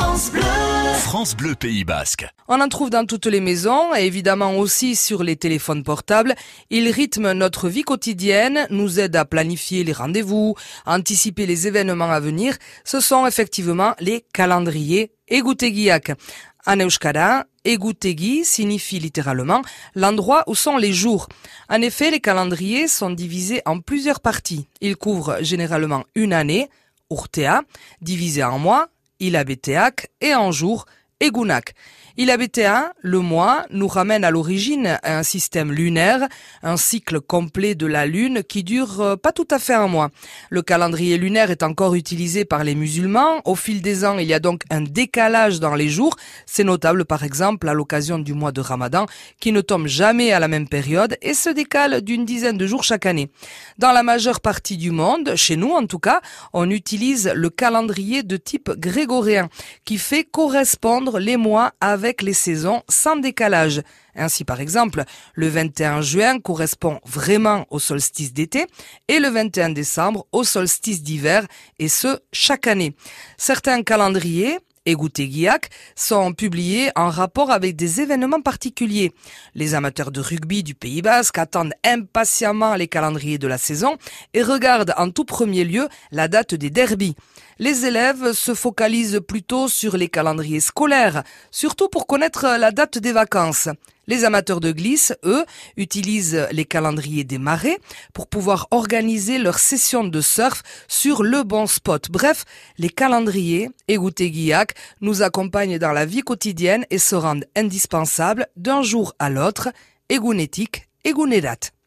France Bleu. France Bleu Pays Basque. On en trouve dans toutes les maisons et évidemment aussi sur les téléphones portables. Il rythme notre vie quotidienne, nous aide à planifier les rendez-vous, à anticiper les événements à venir. Ce sont effectivement les calendriers egutegiak. En euskara, egutegi signifie littéralement l'endroit où sont les jours. En effet, les calendriers sont divisés en plusieurs parties. Ils couvrent généralement une année, urtea, divisé en mois, ilabeteak, et en jours, egunak. Ilabetea, le mois, nous ramène à l'origine à un système lunaire, un cycle complet de la lune qui dure euh, pas tout à fait un mois. Le calendrier lunaire est encore utilisé par les musulmans. Au fil des ans, il y a donc un décalage dans les jours. C'est notable par exemple à l'occasion du mois de Ramadan qui ne tombe jamais à la même période et se décale d'une dizaine de jours chaque année. Dans la majeure partie du monde, chez nous en tout cas, on utilise le calendrier de type grégorien qui fait correspondre les mois avec les saisons sans décalage. Ainsi, par exemple, le 21 juin correspond vraiment au solstice d'été et le 21 décembre au solstice d'hiver, et ce, chaque année. Certains calendriers Egutegiak sont publiés en rapport avec des événements particuliers. Les amateurs de rugby du Pays Basque attendent impatiemment les calendriers de la saison et regardent en tout premier lieu la date des derbies. Les élèves se focalisent plutôt sur les calendriers scolaires, surtout pour connaître la date des vacances. Les amateurs de glisse, eux, utilisent les calendriers des marées pour pouvoir organiser leur session de surf sur le bon spot. Bref, les calendriers, égoutté Guillac, nous accompagnent dans la vie quotidienne et se rendent indispensables d'un jour à l'autre, égounétique, égounédate.